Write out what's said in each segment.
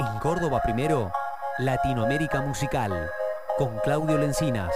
En Córdoba primero, Latinoamérica Musical, con Claudio Lencinas.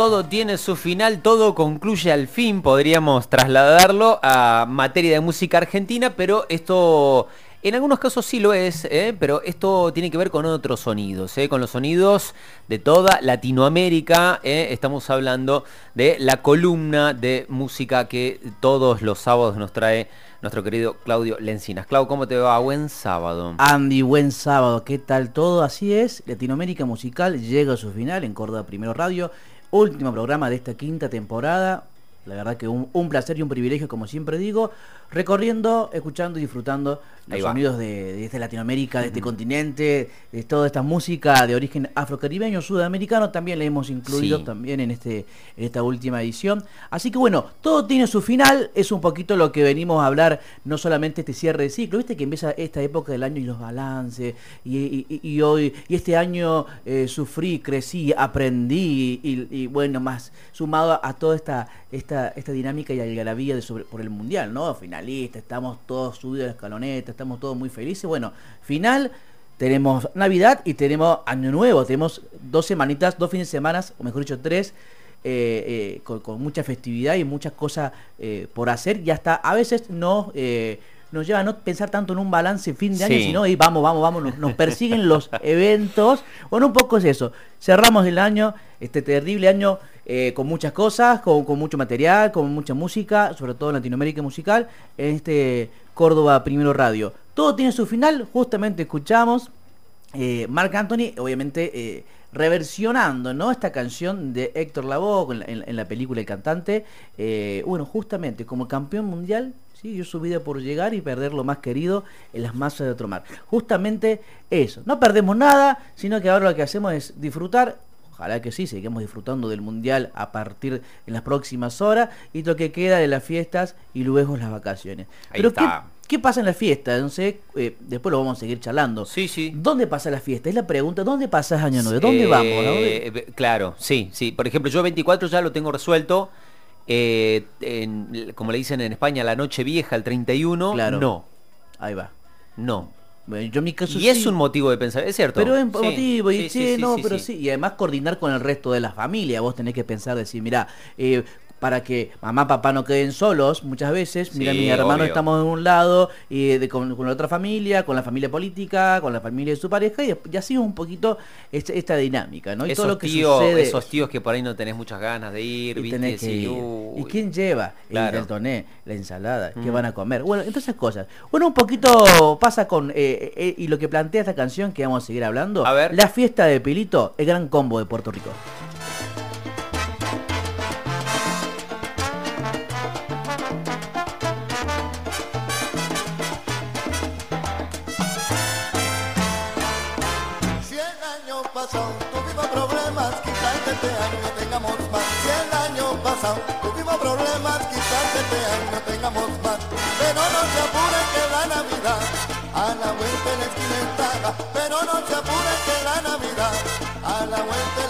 Todo tiene su final, todo concluye al fin, podríamos trasladarlo a materia de música argentina, pero esto en algunos casos sí lo es, ¿eh? pero esto tiene que ver con otros sonidos, ¿eh? con los sonidos de toda Latinoamérica. ¿eh? Estamos hablando de la columna de música que todos los sábados nos trae nuestro querido Claudio Lencinas. Clau, ¿cómo te va? Buen sábado. Andy, buen sábado, ¿qué tal todo? Así es, Latinoamérica Musical llega a su final en Córdoba Primero Radio, último programa de esta quinta temporada. La verdad que un, placer y un privilegio, como siempre digo, recorriendo, escuchando y disfrutando Ahí los va. sonidos de, de esta Latinoamérica, de este continente, de toda esta música de origen afrocaribeño, sudamericano, también le hemos incluido Sí. también en, este, en esta última edición. Así que bueno, todo tiene su final, es un poquito lo que venimos a hablar, no solamente este cierre de ciclo, viste que empieza esta época del año y los balances, y, y- y- y hoy, y este año eh, sufrí, crecí, aprendí, y, y bueno, más sumado a, toda esta, esta, esta dinámica y algarabía de sobre, por el Mundial, ¿no? Finalista, estamos todos subidos a la escaloneta, estamos todos muy felices, bueno, final... Tenemos Navidad y tenemos Año Nuevo. Tenemos dos semanitas, dos fines de semana, o mejor dicho, tres, eh, eh, con, con mucha festividad y muchas cosas eh, por hacer. Y hasta a veces no, eh, nos lleva a no pensar tanto en un balance fin de año, Sí. sino y vamos, vamos, vamos, nos, nos persiguen los eventos. Bueno, un poco es eso. Cerramos el año, este terrible año, eh, con muchas cosas, con, mucho material, con mucha música, sobre todo en Latinoamérica musical, en este Córdoba Primero Radio. Todo tiene su final, justamente escuchamos eh, Marc Anthony, obviamente eh, reversionando ¿no? esta canción de Héctor Lavoe en, la- en- en la película El Cantante. eh, bueno, justamente como campeón mundial, ¿sí? dio su vida por llegar y perder lo más querido en las masas de otro mar. Justamente eso. No perdemos nada, sino que ahora lo que hacemos es disfrutar. Ojalá que sí, sigamos disfrutando del mundial a partir en las próximas horas y lo que queda de las fiestas y luego las vacaciones. Ahí Pero está. ¿qué, ¿Qué pasa en la fiesta? No sé, eh, después lo vamos a seguir charlando. Sí, sí. ¿Dónde pasa la fiesta? Es la pregunta. ¿Dónde pasas Año Nuevo? ¿Dónde Eh, vamos? Eh, Claro, sí, sí. Por ejemplo, yo 24 ya lo tengo resuelto. Eh, en- como le dicen en España, la noche vieja, el 31, Claro. no, Ahí va. no. Bueno, yo en mi caso Y es un motivo de pensar, es cierto. Pero es Sí, motivo, sí, no, pero sí. Y además coordinar con el resto de la familia. Vos tenés que pensar, decir, mira, eh, para que mamá, papá no queden solos muchas veces. Mira, Sí, mi hermano obvio. estamos en un lado, y de- con, con la otra familia, con la familia política, con la familia de su pareja, y, y así un poquito esta, esta dinámica, ¿no? Y esos, todo lo que tíos, sucede. esos tíos que por ahí no tenés muchas ganas de ir, y ¿viste? que ir. ¿Y quién lleva? Claro. El toné, la ensalada, ¿qué Mm. van a comer? Bueno, entonces cosas. Bueno, un poquito pasa con, eh, eh, y lo que plantea esta canción que vamos a seguir hablando, A ver. la fiesta de Pilito, el gran combo de Puerto Rico. Año tengamos más. Si el año pasado tuvimos problemas, quizás este año tengamos más. Pero no se apuren que la Navidad a la vuelta de la. Pero no se apuren que la Navidad a la vuelta de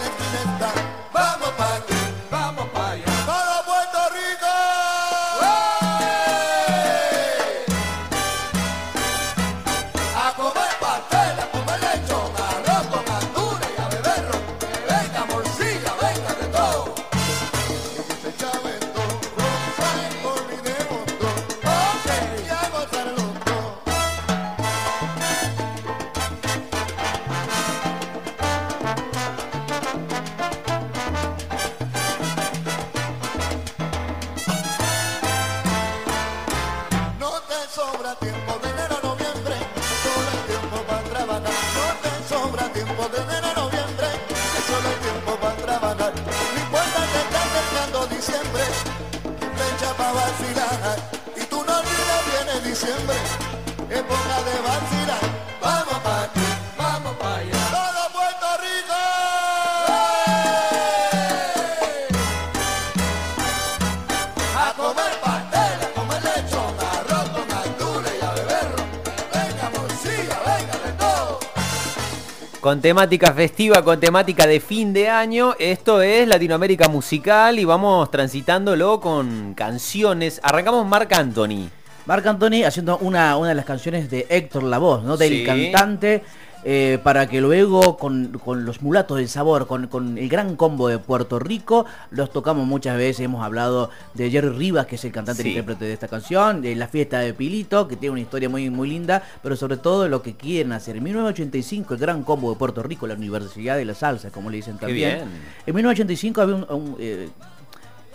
Con temática festiva, con temática de fin de año, esto es Latinoamérica Musical y vamos transitándolo con canciones. Arrancamos Marc Anthony. Marc Anthony haciendo una, una de las canciones de Héctor Lavoe, ¿no? Del Sí. cantante. Eh, para que luego con, con los mulatos del sabor, con, con el gran combo de Puerto Rico, los tocamos muchas veces, hemos hablado de Jerry Rivas, que es el cantante Sí. y intérprete de esta canción, de la fiesta de Pilito, que tiene una historia muy, muy linda, pero sobre todo lo que quieren hacer. En 1985, el gran combo de Puerto Rico, la Universidad de la Salsa, como le dicen también. En 1985 había un, un, eh,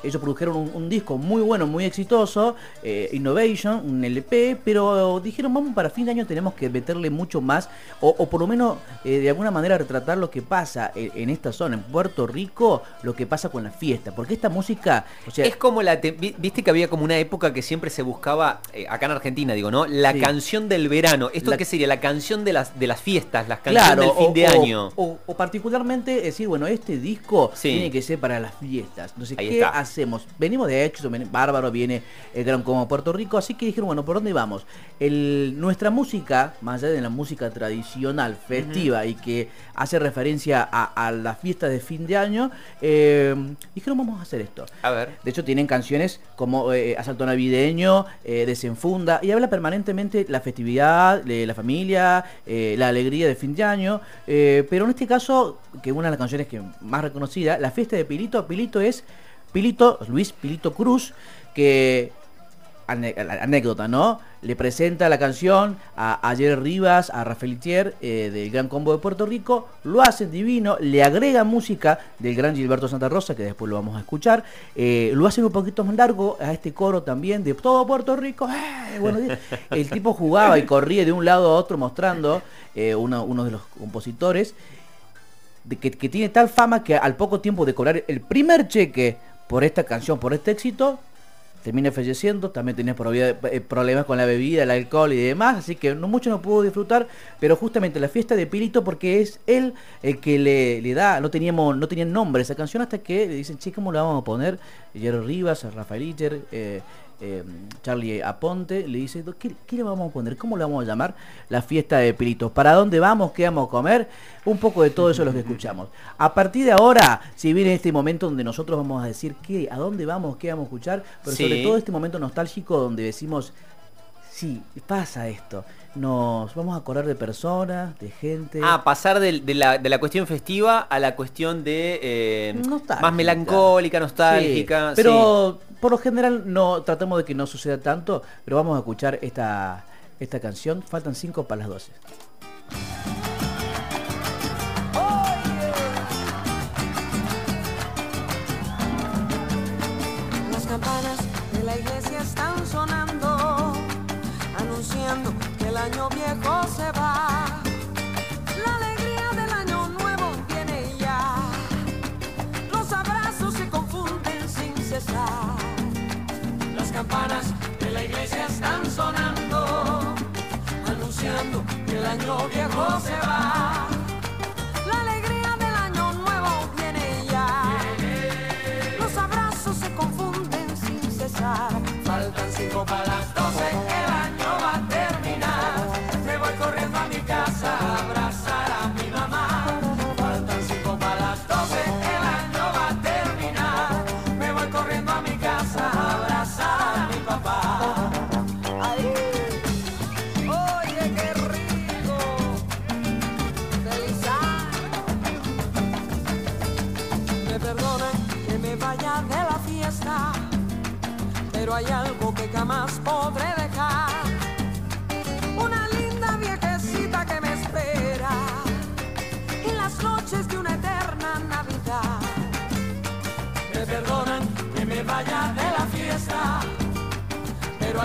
ellos produjeron un, un disco muy bueno, muy exitoso, eh, Innovation, un LP, pero dijeron, vamos para fin de año tenemos que meterle mucho más, o, o por lo menos eh, de alguna manera retratar lo que pasa en, en esta zona, en Puerto Rico, lo que pasa con la fiesta, porque esta música, o sea, es como la... te- vi- Viste que había como una época que siempre se buscaba, eh, acá en Argentina digo, ¿no? La Sí. canción del verano. ¿Esto La- qué sería? La canción de las, de las fiestas, las canciones Claro, del fin o, de año. O, o particularmente decir, bueno, este disco Sí. tiene que ser para las fiestas. Entonces, Ahí ¿qué está. Hacemos? Venimos de éxito, ven- bárbaro, viene el Gran Como Puerto Rico, así que dijeron, bueno, ¿por dónde vamos? El, nuestra música, más allá de la música tradicional, festiva y que hace referencia a, a la fiesta de fin de año, eh, dijeron, vamos a hacer esto. A ver. De hecho, tienen canciones como eh, Asalto Navideño, eh, Desenfunda, y habla permanentemente la festividad, de la familia, eh, la alegría de fin de año. eh, pero en este caso, que una de las canciones que más reconocida, la fiesta de Pilito, Pilito es Pilito, Luis Pilito Cruz, que anécdota, ¿no? Le presenta la canción a, a Jerry Rivas, a Rafael Itier, eh, del Gran Combo de Puerto Rico, lo hacen divino, le agrega música del gran Gilberto Santa Rosa, que después lo vamos a escuchar, eh, lo hacen un poquito más largo a este coro también de todo Puerto Rico. ¡eh! El tipo jugaba y corría de un lado a otro mostrando uno, de los compositores que, que tiene tal fama que al poco tiempo de cobrar el primer cheque por esta canción, por este éxito, termina falleciendo, también tenía eh, problemas con la bebida, el alcohol y demás, así que no mucho no pudo disfrutar, pero justamente la fiesta de Pilito porque es él el que le, da, no teníamos, no tenían nombre esa canción hasta que le dicen, che, ¿cómo la vamos a poner? Jerry Rivas, Rafael Iter, eh, eh, Charlie Aponte, le dice, ¿qué, qué le vamos a poner? ¿Cómo le vamos a llamar? La fiesta de Pilito. ¿Para dónde vamos? ¿Qué vamos a comer? Un poco de todo eso es lo que escuchamos. A partir de ahora, si viene este momento donde nosotros vamos a decir qué, a dónde vamos, qué vamos a escuchar, pero Sí. sobre todo este momento nostálgico donde decimos, sí, pasa esto. Nos vamos a acordar de personas, de gente. Ah, pasar de, la, de la cuestión festiva a la cuestión de eh, más melancólica, nostálgica. Sí, pero por lo general no tratamos de que no suceda tanto, pero vamos a escuchar esta, esta canción. Faltan cinco para las 12. Las campanas de la iglesia están sonando, anunciando que el año viejo se año viejo se va.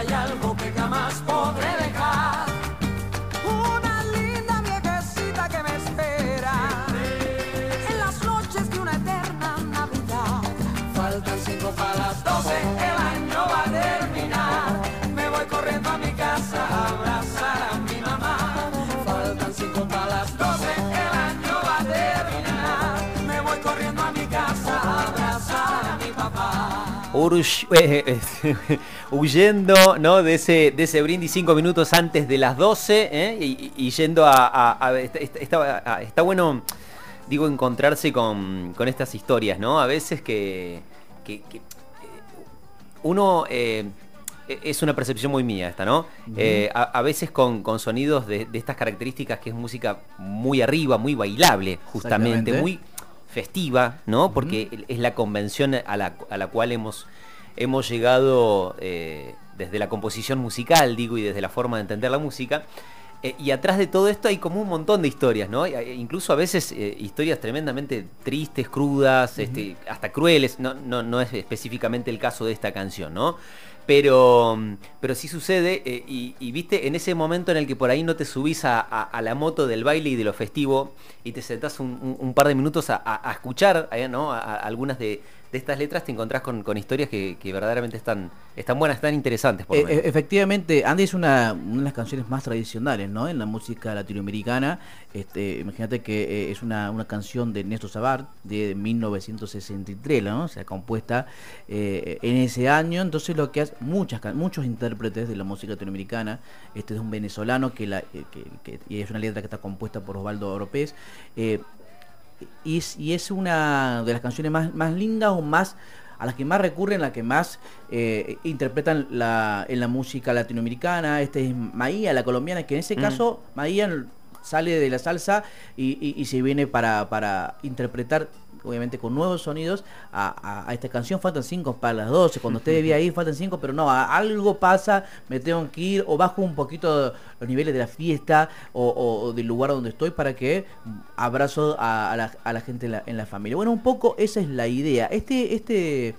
Hay algo que jamás podré eh, eh, huyendo ¿no? de, ese, de ese brindis cinco minutos antes de las 12 ¿eh? y, y- yendo a... a- a- está, está- a- está bueno, digo, encontrarse con, con estas historias, ¿no? A veces que, que- que, uno... eh, es una percepción muy mía esta, ¿no? Eh, a, a veces con, con sonidos de, de estas características que es música muy arriba, muy bailable, justamente, muy festiva, ¿no? Porque es la convención a la, a la cual hemos, hemos llegado eh, desde la composición musical, digo, y desde la forma de entender la música. Eh, y atrás de todo esto hay como un montón de historias, ¿no? Eh, incluso a veces eh, historias tremendamente tristes, crudas, este, hasta crueles. No, no, no es específicamente el caso de esta canción, ¿no? Pero, pero sí sucede, eh, y, y viste, en ese momento en el que por ahí no te subís a, a- a la moto del baile y de lo festivo y te sentás un, un- un par de minutos a, a- escuchar ¿no? algunas de, de estas letras, te encontrás con, con historias que, que verdaderamente están, están buenas, están interesantes. Por lo Eh, menos. eh, efectivamente, Andy es una, una de las canciones más tradicionales, ¿no? En la música latinoamericana. Este, imagínate que eh, es una, una canción de Néstor Sabar de 1963, ¿no? O sea, compuesta eh, en ese año. Entonces lo que hace muchas, muchos intérpretes de la música latinoamericana. Este es un venezolano que, la, eh, que, que- y es una letra que está compuesta por Osvaldo Oropés. Y es, y es una de las canciones más, más lindas o más a las que más recurren, las que más eh, interpretan la, en la música latinoamericana. Este es Maía, la colombiana, que en ese Mm. caso Maía sale de la salsa y, y- y se viene para, para interpretar, obviamente con nuevos sonidos, a, a- a esta canción. Faltan cinco para las 12. Cuando usted ve ahí, faltan cinco, pero no, a- algo pasa, me tengo que ir o bajo un poquito los niveles de la fiesta o, o- o del lugar donde estoy para que abrazo a, a la, a la gente en la, en la familia. Bueno, un poco esa es la idea. Este, este,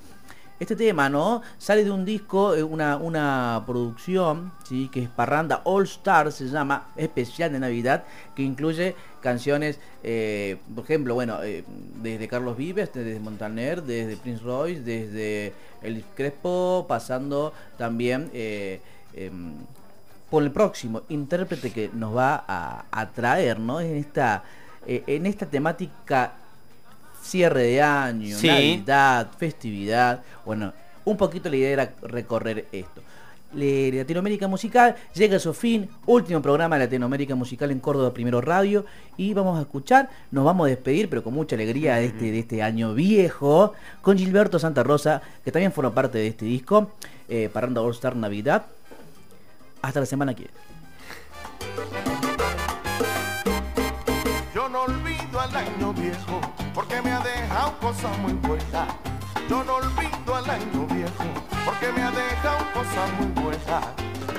este tema, ¿no? Sale de un disco, eh, una, una producción, ¿sí? Que es Parranda All Star, se llama, especial de Navidad, que incluye canciones, eh, por ejemplo, bueno, eh, desde Carlos Vives, desde Montaner, desde Prince Royce, desde Elvis Crespo, pasando también... em, por el próximo intérprete que nos va a, a traer, ¿no? En esta, en esta temática cierre de año, Sí. Navidad, festividad. Bueno, un poquito la idea era recorrer esto. Latinoamérica Musical llega a su fin, último programa de Latinoamérica Musical en Córdoba Primero Radio y vamos a escuchar, nos vamos a despedir pero con mucha alegría de este, de este año viejo con Gilberto Santa Rosa que también forma parte de este disco, eh, Parranda All Star Navidad. Hasta la semana que viene. Yo no olvido al año viejo porque me cosas muy buenas. Yo no olvido al año viejo porque me ha dejado cosas muy buenas.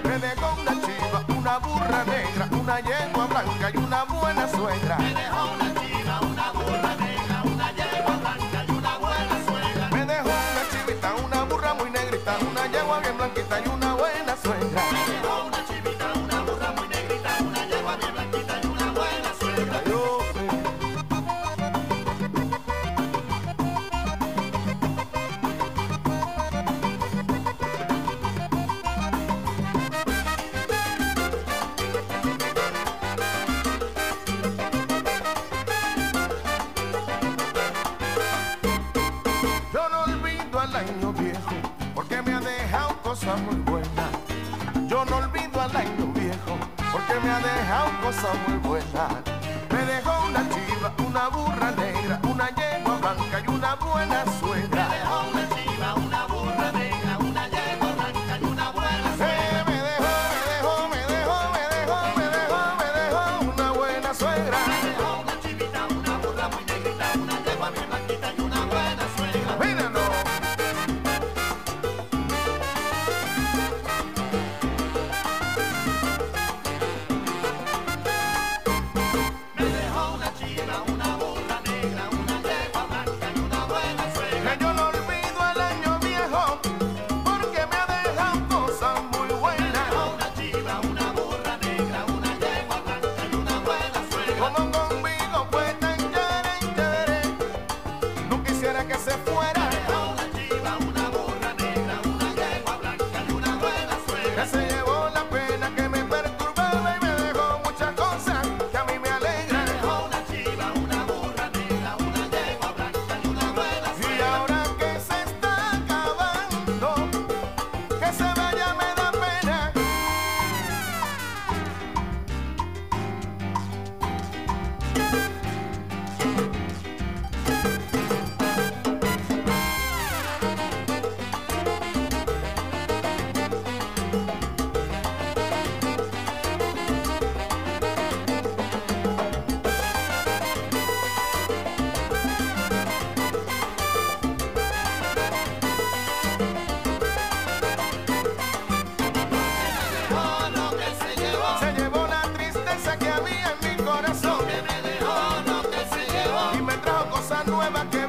Me dejó una chiva, una burra negra, una yegua blanca y una buena suegra. Me dejó una chiva, una burra negra, una yegua blanca y una buena suegra. Me dejó una chivita, una burra muy negrita, una yegua bien blanquita y una buena suegra. cosa muy buena. Yo no olvido al año viejo, porque me ha dejado cosas muy buenas. Me dejó una chiva, una burra negra, una yegua blanca y una buena nueva que